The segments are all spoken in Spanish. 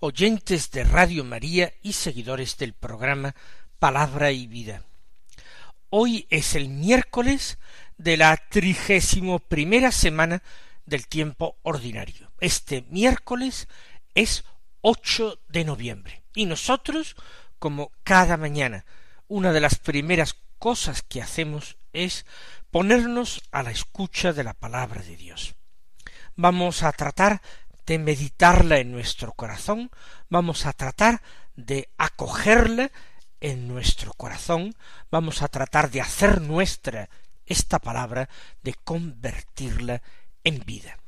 oyentes de Radio María y seguidores del programa Palabra y Vida. Hoy es el miércoles de la trigésimo primera semana del tiempo ordinario. Este miércoles es 8 de noviembre. Y nosotros, como cada mañana, una de las primeras cosas que hacemos es ponernos a la escucha de la palabra de Dios. Vamos a tratar de meditarla en nuestro corazón, vamos a tratar de acogerla en nuestro corazón, vamos a tratar de hacer nuestra esta palabra, de convertirla en vida.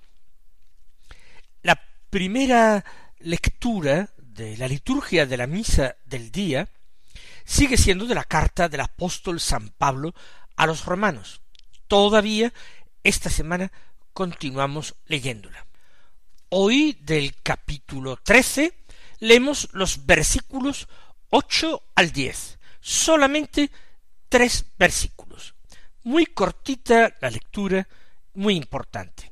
La primera lectura de la liturgia de la misa del día sigue siendo de la carta del apóstol San Pablo a los romanos. Todavía esta semana continuamos leyéndola. Hoy del capítulo trece leemos los versículos ocho al diez, solamente tres versículos. Muy cortita la lectura, muy importante.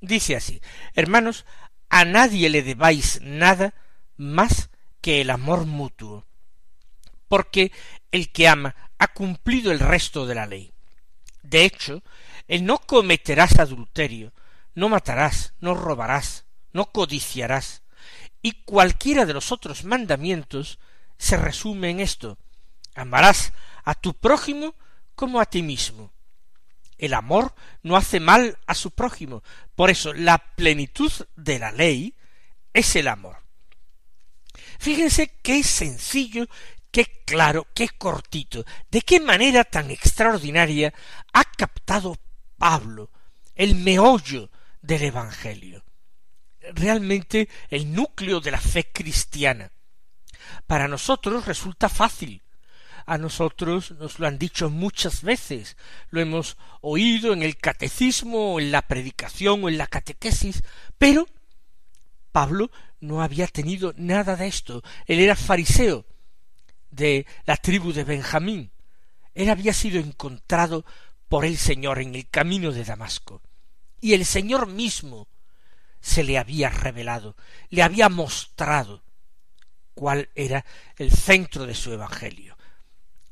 Dice así, hermanos, a nadie le debáis nada más que el amor mutuo, porque el que ama ha cumplido el resto de la ley. De hecho, el no cometerás adulterio, no matarás, no robarás, no codiciarás. Y cualquiera de los otros mandamientos se resume en esto. Amarás a tu prójimo como a ti mismo. El amor no hace mal a su prójimo. Por eso la plenitud de la ley es el amor. Fíjense qué sencillo, qué claro, qué cortito, de qué manera tan extraordinaria ha captado Pablo el meollo del Evangelio realmente el núcleo de la fe cristiana. Para nosotros resulta fácil. A nosotros nos lo han dicho muchas veces, lo hemos oído en el catecismo, o en la predicación, o en la catequesis, pero Pablo no había tenido nada de esto. Él era fariseo de la tribu de Benjamín. Él había sido encontrado por el Señor en el camino de Damasco. Y el Señor mismo se le había revelado, le había mostrado cuál era el centro de su Evangelio.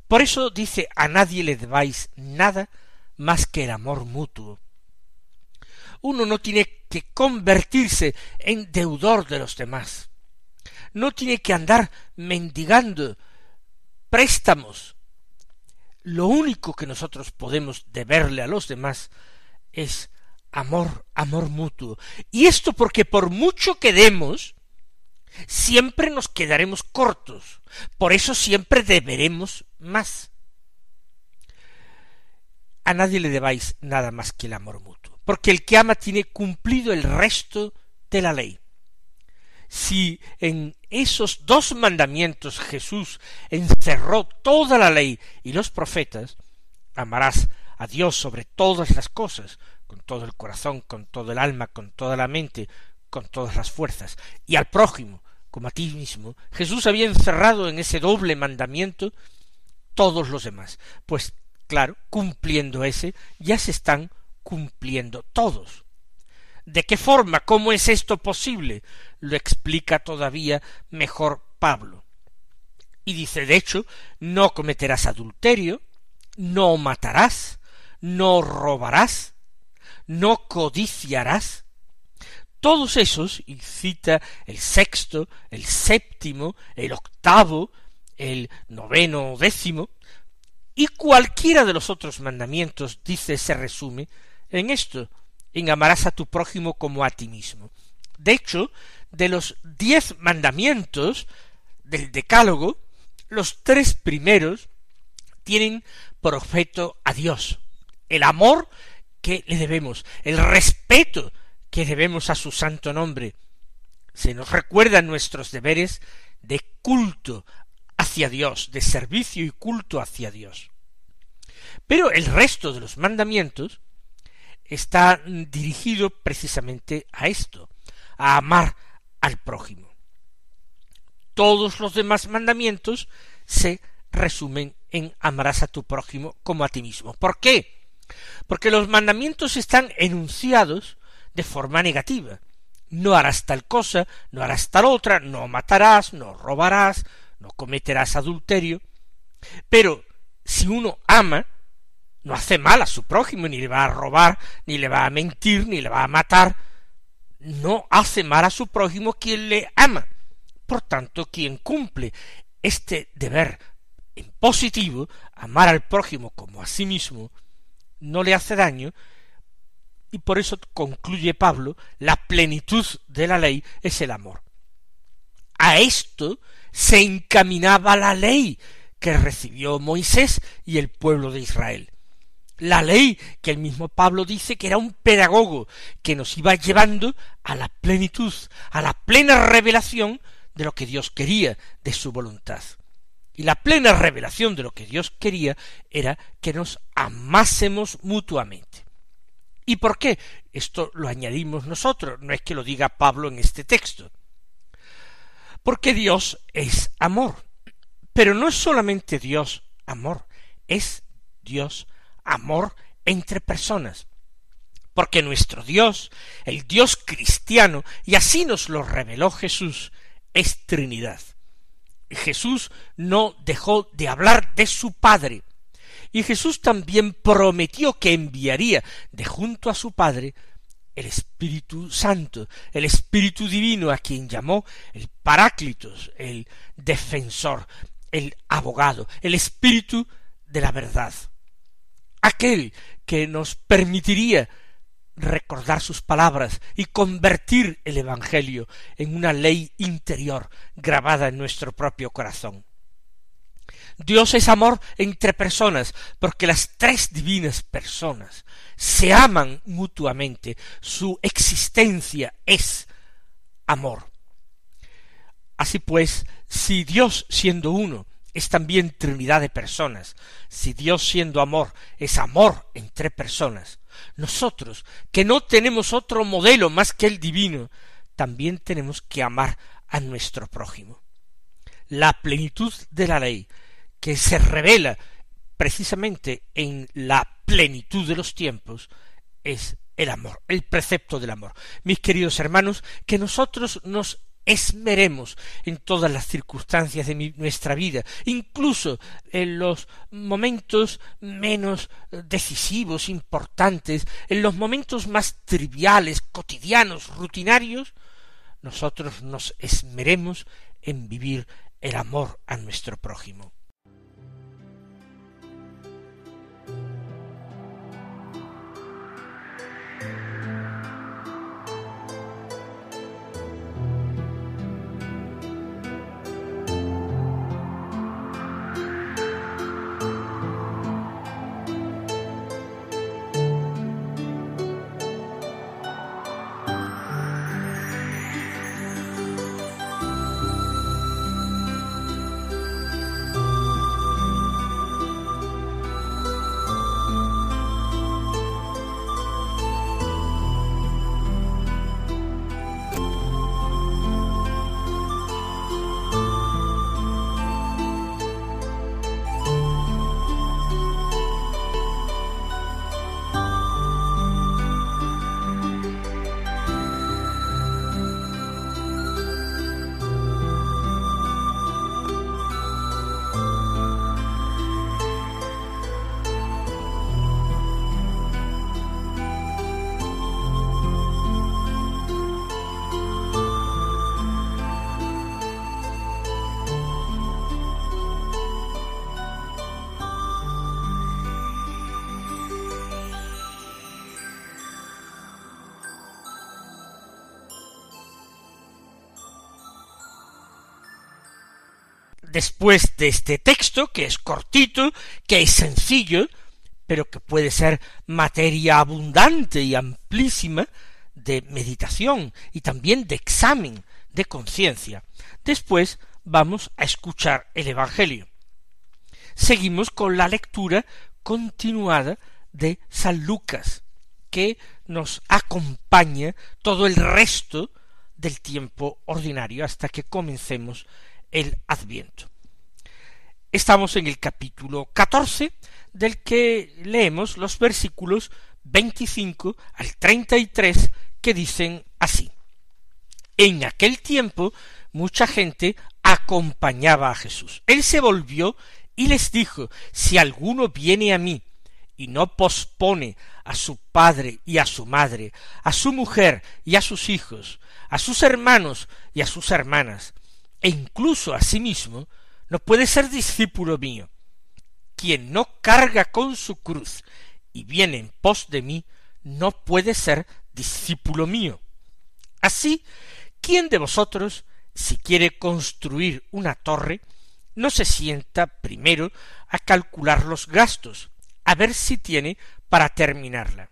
Por eso dice a nadie le debáis nada más que el amor mutuo. Uno no tiene que convertirse en deudor de los demás. No tiene que andar mendigando préstamos. Lo único que nosotros podemos deberle a los demás es amor, amor mutuo. Y esto porque por mucho que demos, siempre nos quedaremos cortos. Por eso siempre deberemos más. A nadie le debáis nada más que el amor mutuo, porque el que ama tiene cumplido el resto de la ley. Si en esos dos mandamientos Jesús encerró toda la ley y los profetas, amarás a Dios sobre todas las cosas, con todo el corazón, con todo el alma, con toda la mente, con todas las fuerzas, y al prójimo como a ti mismo, Jesús había encerrado en ese doble mandamiento todos los demás. Pues claro, cumpliendo ese, ya se están cumpliendo todos. ¿De qué forma? ¿Cómo es esto posible? Lo explica todavía mejor Pablo. Y dice, de hecho, no cometerás adulterio, no matarás, no robarás, no codiciarás. Todos esos, y cita el sexto, el séptimo, el octavo, el noveno décimo, y cualquiera de los otros mandamientos, dice, se resume en esto, en amarás a tu prójimo como a ti mismo. De hecho, de los diez mandamientos del Decálogo, los tres primeros tienen por objeto a Dios. El amor que le debemos, el respeto que debemos a su santo nombre. Se nos recuerdan nuestros deberes de culto hacia Dios, de servicio y culto hacia Dios. Pero el resto de los mandamientos está dirigido precisamente a esto, a amar al prójimo. Todos los demás mandamientos se resumen en amarás a tu prójimo como a ti mismo. ¿Por qué? Porque los mandamientos están enunciados de forma negativa. No harás tal cosa, no harás tal otra, no matarás, no robarás, no cometerás adulterio. Pero si uno ama, no hace mal a su prójimo, ni le va a robar, ni le va a mentir, ni le va a matar. No hace mal a su prójimo quien le ama. Por tanto, quien cumple este deber en positivo, amar al prójimo como a sí mismo, no le hace daño, y por eso concluye Pablo, la plenitud de la ley es el amor. A esto se encaminaba la ley que recibió Moisés y el pueblo de Israel. La ley que el mismo Pablo dice que era un pedagogo que nos iba llevando a la plenitud, a la plena revelación de lo que Dios quería, de su voluntad. Y la plena revelación de lo que Dios quería era que nos amásemos mutuamente. ¿Y por qué? Esto lo añadimos nosotros, no es que lo diga Pablo en este texto. Porque Dios es amor. Pero no es solamente Dios amor, es Dios amor entre personas. Porque nuestro Dios, el Dios cristiano, y así nos lo reveló Jesús, es Trinidad. Jesús no dejó de hablar de su Padre, y Jesús también prometió que enviaría de junto a su Padre el Espíritu Santo, el Espíritu Divino, a quien llamó el Paráclitos, el defensor, el abogado, el Espíritu de la verdad, aquel que nos permitiría recordar sus palabras y convertir el Evangelio en una ley interior grabada en nuestro propio corazón. Dios es amor entre personas, porque las tres divinas personas se aman mutuamente, su existencia es amor. Así pues, si Dios siendo uno es también Trinidad de personas, si Dios siendo amor es amor entre personas, nosotros, que no tenemos otro modelo más que el divino, también tenemos que amar a nuestro prójimo. La plenitud de la ley, que se revela precisamente en la plenitud de los tiempos, es el amor, el precepto del amor. Mis queridos hermanos, que nosotros nos esmeremos en todas las circunstancias de nuestra vida, incluso en los momentos menos decisivos, importantes, en los momentos más triviales, cotidianos, rutinarios, nosotros nos esmeremos en vivir el amor a nuestro prójimo. Después de este texto, que es cortito, que es sencillo, pero que puede ser materia abundante y amplísima de meditación y también de examen de conciencia. Después vamos a escuchar el Evangelio. Seguimos con la lectura continuada de San Lucas, que nos acompaña todo el resto del tiempo ordinario hasta que comencemos el Adviento. Estamos en el capítulo catorce, del que leemos los versículos veinticinco al treinta y tres que dicen así. En aquel tiempo mucha gente acompañaba a Jesús. Él se volvió y les dijo, si alguno viene a mí y no pospone a su padre y a su madre, a su mujer y a sus hijos, a sus hermanos y a sus hermanas, e incluso a sí mismo, no puede ser discípulo mío. Quien no carga con su cruz y viene en pos de mí, no puede ser discípulo mío. Así, ¿quién de vosotros, si quiere construir una torre, no se sienta primero a calcular los gastos, a ver si tiene para terminarla?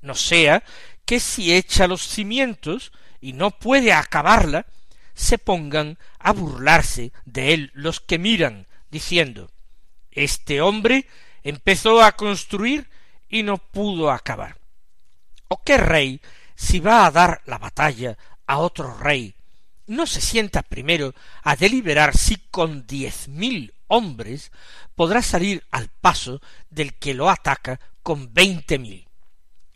No sea que si echa los cimientos y no puede acabarla, se pongan a burlarse de él los que miran, diciendo Este hombre empezó a construir y no pudo acabar. ¿O qué rey, si va a dar la batalla a otro rey, no se sienta primero a deliberar si con diez mil hombres podrá salir al paso del que lo ataca con veinte mil?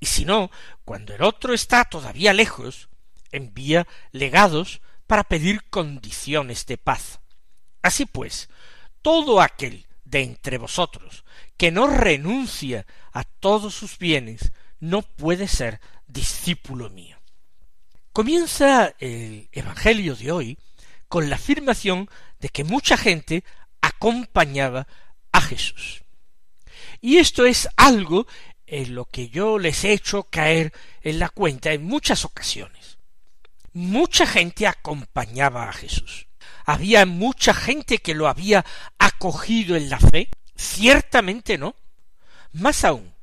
Y si no, cuando el otro está todavía lejos, envía legados para pedir condiciones de paz. Así pues, todo aquel de entre vosotros que no renuncia a todos sus bienes no puede ser discípulo mío. Comienza el Evangelio de hoy con la afirmación de que mucha gente acompañaba a Jesús. Y esto es algo en lo que yo les he hecho caer en la cuenta en muchas ocasiones mucha gente acompañaba a Jesús. ¿Había mucha gente que lo había acogido en la fe? Ciertamente no. Más aún,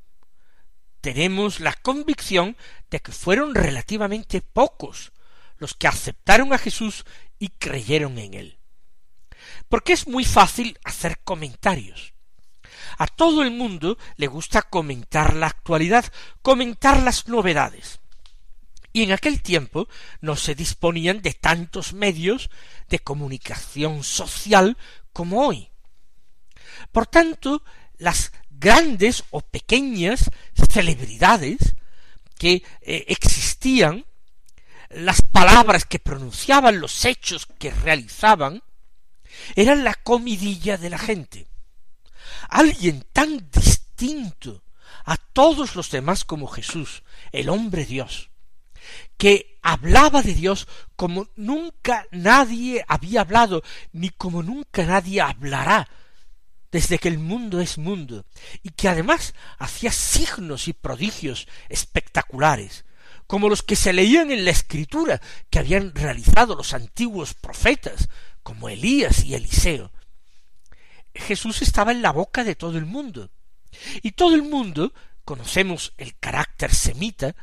tenemos la convicción de que fueron relativamente pocos los que aceptaron a Jesús y creyeron en él. Porque es muy fácil hacer comentarios. A todo el mundo le gusta comentar la actualidad, comentar las novedades y en aquel tiempo no se disponían de tantos medios de comunicación social como hoy. Por tanto, las grandes o pequeñas celebridades que eh, existían, las palabras que pronunciaban, los hechos que realizaban, eran la comidilla de la gente. Alguien tan distinto a todos los demás como Jesús, el hombre Dios, que hablaba de Dios como nunca nadie había hablado, ni como nunca nadie hablará desde que el mundo es mundo, y que además hacía signos y prodigios espectaculares, como los que se leían en la escritura que habían realizado los antiguos profetas, como Elías y Eliseo. Jesús estaba en la boca de todo el mundo, y todo el mundo conocemos el carácter semita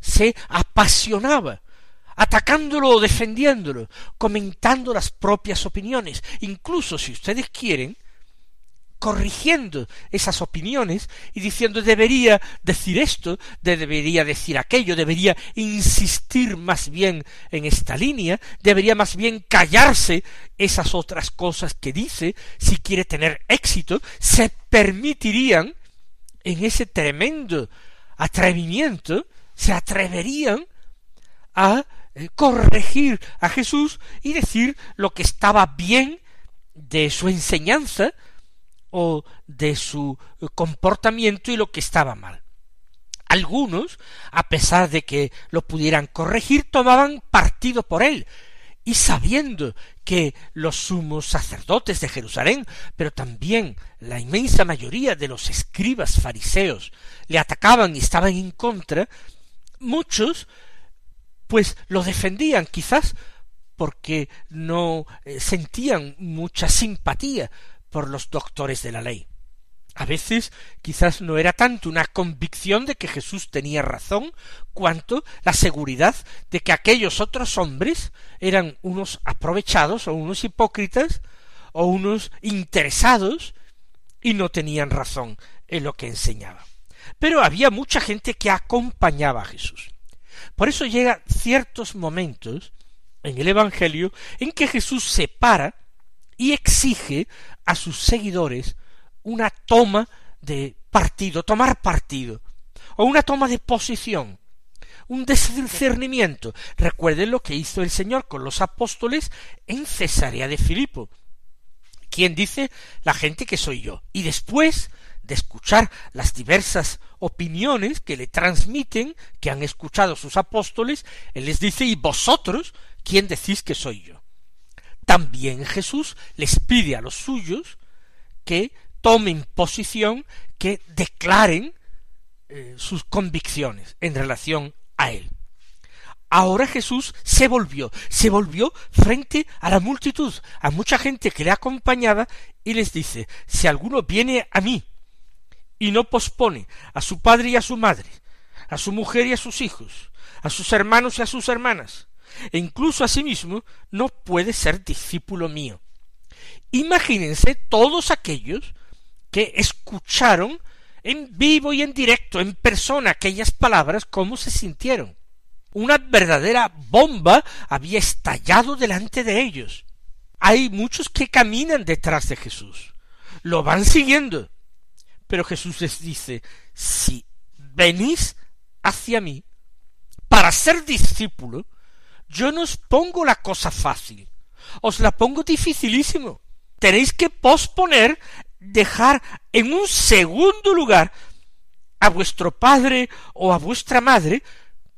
se apasionaba, atacándolo o defendiéndolo, comentando las propias opiniones, incluso si ustedes quieren, corrigiendo esas opiniones y diciendo debería decir esto, debería decir aquello, debería insistir más bien en esta línea, debería más bien callarse esas otras cosas que dice, si quiere tener éxito, se permitirían en ese tremendo atrevimiento se atreverían a eh, corregir a Jesús y decir lo que estaba bien de su enseñanza o de su eh, comportamiento y lo que estaba mal. Algunos, a pesar de que lo pudieran corregir, tomaban partido por él, y sabiendo que los sumos sacerdotes de Jerusalén, pero también la inmensa mayoría de los escribas fariseos le atacaban y estaban en contra, muchos pues lo defendían quizás porque no eh, sentían mucha simpatía por los doctores de la ley. A veces quizás no era tanto una convicción de que Jesús tenía razón, cuanto la seguridad de que aquellos otros hombres eran unos aprovechados o unos hipócritas o unos interesados y no tenían razón en lo que enseñaba. Pero había mucha gente que acompañaba a Jesús. Por eso llega ciertos momentos en el Evangelio en que Jesús se para y exige a sus seguidores una toma de partido, tomar partido, o una toma de posición, un discernimiento. Recuerden lo que hizo el Señor con los apóstoles en Cesarea de Filipo. ¿Quién dice la gente que soy yo? Y después de escuchar las diversas opiniones que le transmiten, que han escuchado sus apóstoles, Él les dice, ¿y vosotros quién decís que soy yo? También Jesús les pide a los suyos que tomen posición, que declaren eh, sus convicciones en relación a él. Ahora Jesús se volvió, se volvió frente a la multitud, a mucha gente que le acompañaba, y les dice, si alguno viene a mí y no pospone a su padre y a su madre, a su mujer y a sus hijos, a sus hermanos y a sus hermanas, e incluso a sí mismo, no puede ser discípulo mío. Imagínense todos aquellos que escucharon en vivo y en directo, en persona, aquellas palabras, cómo se sintieron. Una verdadera bomba había estallado delante de ellos. Hay muchos que caminan detrás de Jesús, lo van siguiendo. Pero Jesús les dice, si venís hacia mí para ser discípulo, yo no os pongo la cosa fácil, os la pongo dificilísimo. Tenéis que posponer dejar en un segundo lugar a vuestro padre o a vuestra madre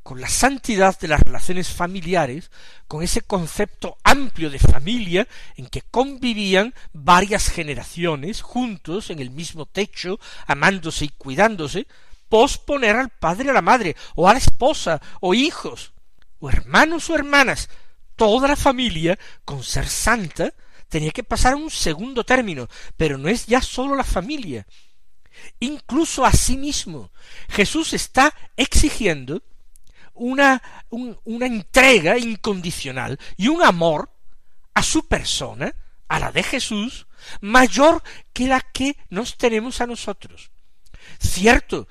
con la santidad de las relaciones familiares, con ese concepto amplio de familia en que convivían varias generaciones juntos en el mismo techo, amándose y cuidándose, posponer al padre a la madre, o a la esposa, o hijos, o hermanos o hermanas, toda la familia, con ser santa, tenía que pasar a un segundo término, pero no es ya sólo la familia. Incluso a sí mismo. Jesús está exigiendo una, una entrega incondicional y un amor a su persona, a la de Jesús, mayor que la que nos tenemos a nosotros. Cierto,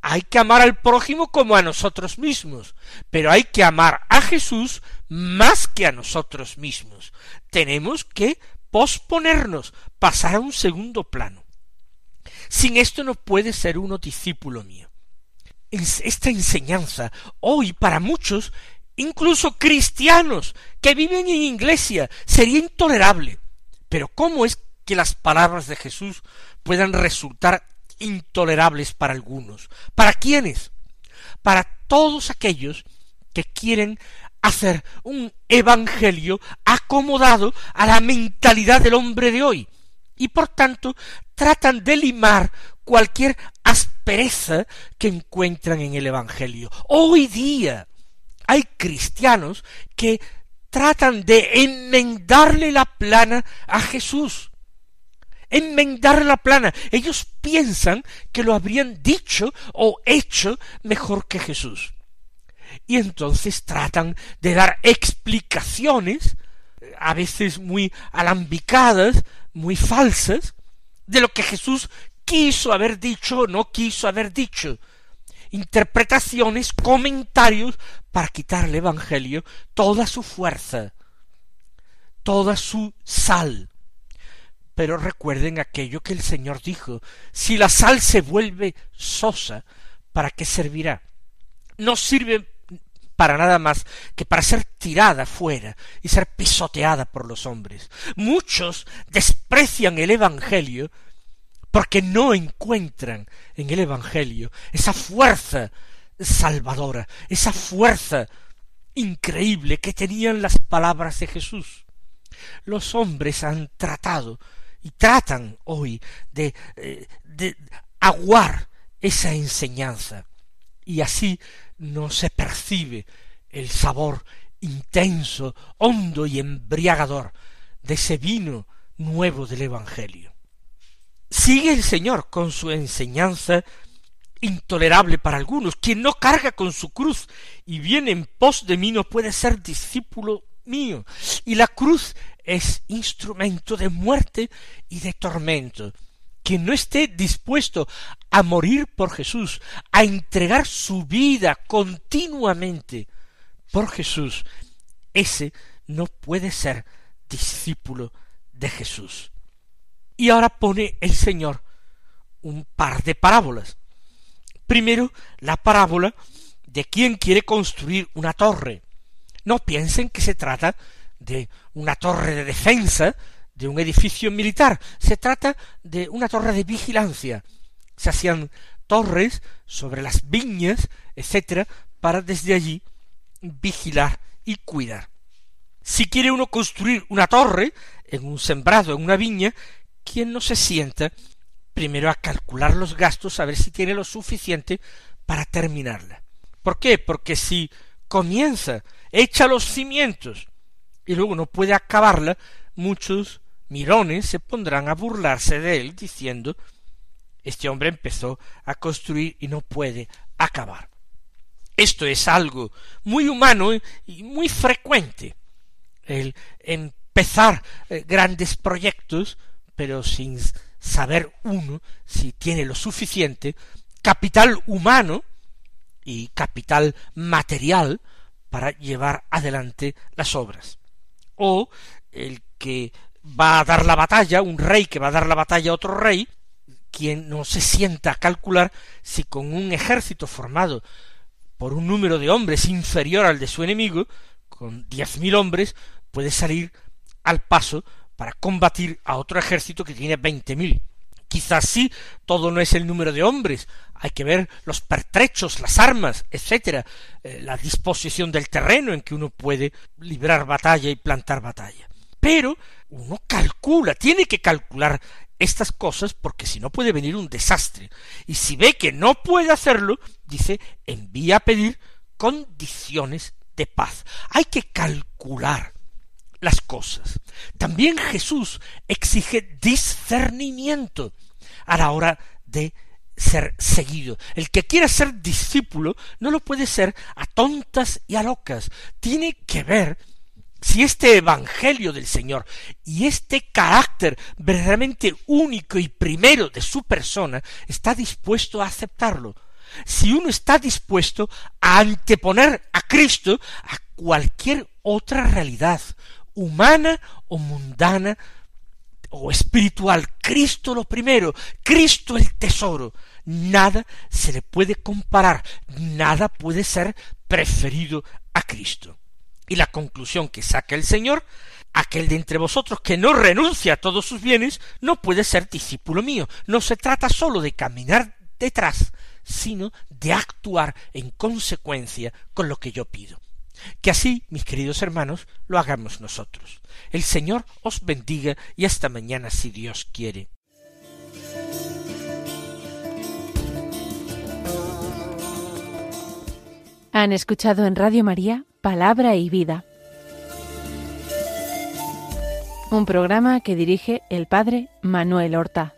hay que amar al prójimo como a nosotros mismos, pero hay que amar a Jesús más que a nosotros mismos. Tenemos que posponernos, pasar a un segundo plano. Sin esto no puede ser uno discípulo mío. Esta enseñanza hoy para muchos, incluso cristianos que viven en iglesia, sería intolerable. Pero ¿cómo es que las palabras de Jesús puedan resultar intolerables para algunos. ¿Para quiénes? Para todos aquellos que quieren hacer un evangelio acomodado a la mentalidad del hombre de hoy y por tanto tratan de limar cualquier aspereza que encuentran en el evangelio. Hoy día hay cristianos que tratan de enmendarle la plana a Jesús enmendar la plana. Ellos piensan que lo habrían dicho o hecho mejor que Jesús. Y entonces tratan de dar explicaciones, a veces muy alambicadas, muy falsas, de lo que Jesús quiso haber dicho o no quiso haber dicho. Interpretaciones, comentarios para quitar al Evangelio toda su fuerza, toda su sal. Pero recuerden aquello que el Señor dijo, si la sal se vuelve sosa, ¿para qué servirá? No sirve para nada más que para ser tirada fuera y ser pisoteada por los hombres. Muchos desprecian el Evangelio porque no encuentran en el Evangelio esa fuerza salvadora, esa fuerza increíble que tenían las palabras de Jesús. Los hombres han tratado y tratan hoy de, eh, de aguar esa enseñanza y así no se percibe el sabor intenso, hondo y embriagador de ese vino nuevo del Evangelio. Sigue el Señor con su enseñanza intolerable para algunos. Quien no carga con su cruz y viene en pos de mí no puede ser discípulo mío. Y la cruz es instrumento de muerte y de tormento. Quien no esté dispuesto a morir por Jesús, a entregar su vida continuamente por Jesús, ese no puede ser discípulo de Jesús. Y ahora pone el Señor un par de parábolas. Primero, la parábola de quien quiere construir una torre. No piensen que se trata de una torre de defensa, de un edificio militar, se trata de una torre de vigilancia. Se hacían torres sobre las viñas, etcétera, para desde allí vigilar y cuidar. Si quiere uno construir una torre en un sembrado, en una viña, ¿quién no se sienta primero a calcular los gastos, a ver si tiene lo suficiente para terminarla? ¿Por qué? Porque si comienza, echa los cimientos y luego no puede acabarla, muchos mirones se pondrán a burlarse de él diciendo este hombre empezó a construir y no puede acabar. Esto es algo muy humano y muy frecuente, el empezar eh, grandes proyectos, pero sin saber uno si tiene lo suficiente capital humano y capital material para llevar adelante las obras. O el que va a dar la batalla, un rey que va a dar la batalla a otro rey, quien no se sienta a calcular si con un ejército formado por un número de hombres inferior al de su enemigo, con diez mil hombres, puede salir al paso para combatir a otro ejército que tiene veinte mil. Quizás sí, todo no es el número de hombres, hay que ver los pertrechos, las armas, etcétera, eh, la disposición del terreno en que uno puede librar batalla y plantar batalla. Pero uno calcula, tiene que calcular estas cosas porque si no puede venir un desastre. Y si ve que no puede hacerlo, dice, envía a pedir condiciones de paz. Hay que calcular las cosas. También Jesús exige discernimiento a la hora de ser seguido. El que quiera ser discípulo no lo puede ser a tontas y a locas. Tiene que ver si este Evangelio del Señor y este carácter verdaderamente único y primero de su persona está dispuesto a aceptarlo, si uno está dispuesto a anteponer a Cristo a cualquier otra realidad, humana o mundana o espiritual, Cristo lo primero, Cristo el tesoro, nada se le puede comparar, nada puede ser preferido a Cristo. Y la conclusión que saca el Señor, aquel de entre vosotros que no renuncia a todos sus bienes, no puede ser discípulo mío. No se trata sólo de caminar detrás, sino de actuar en consecuencia con lo que yo pido. Que así, mis queridos hermanos, lo hagamos nosotros. El Señor os bendiga y hasta mañana si Dios quiere. Han escuchado en Radio María Palabra y Vida. Un programa que dirige el Padre Manuel Horta.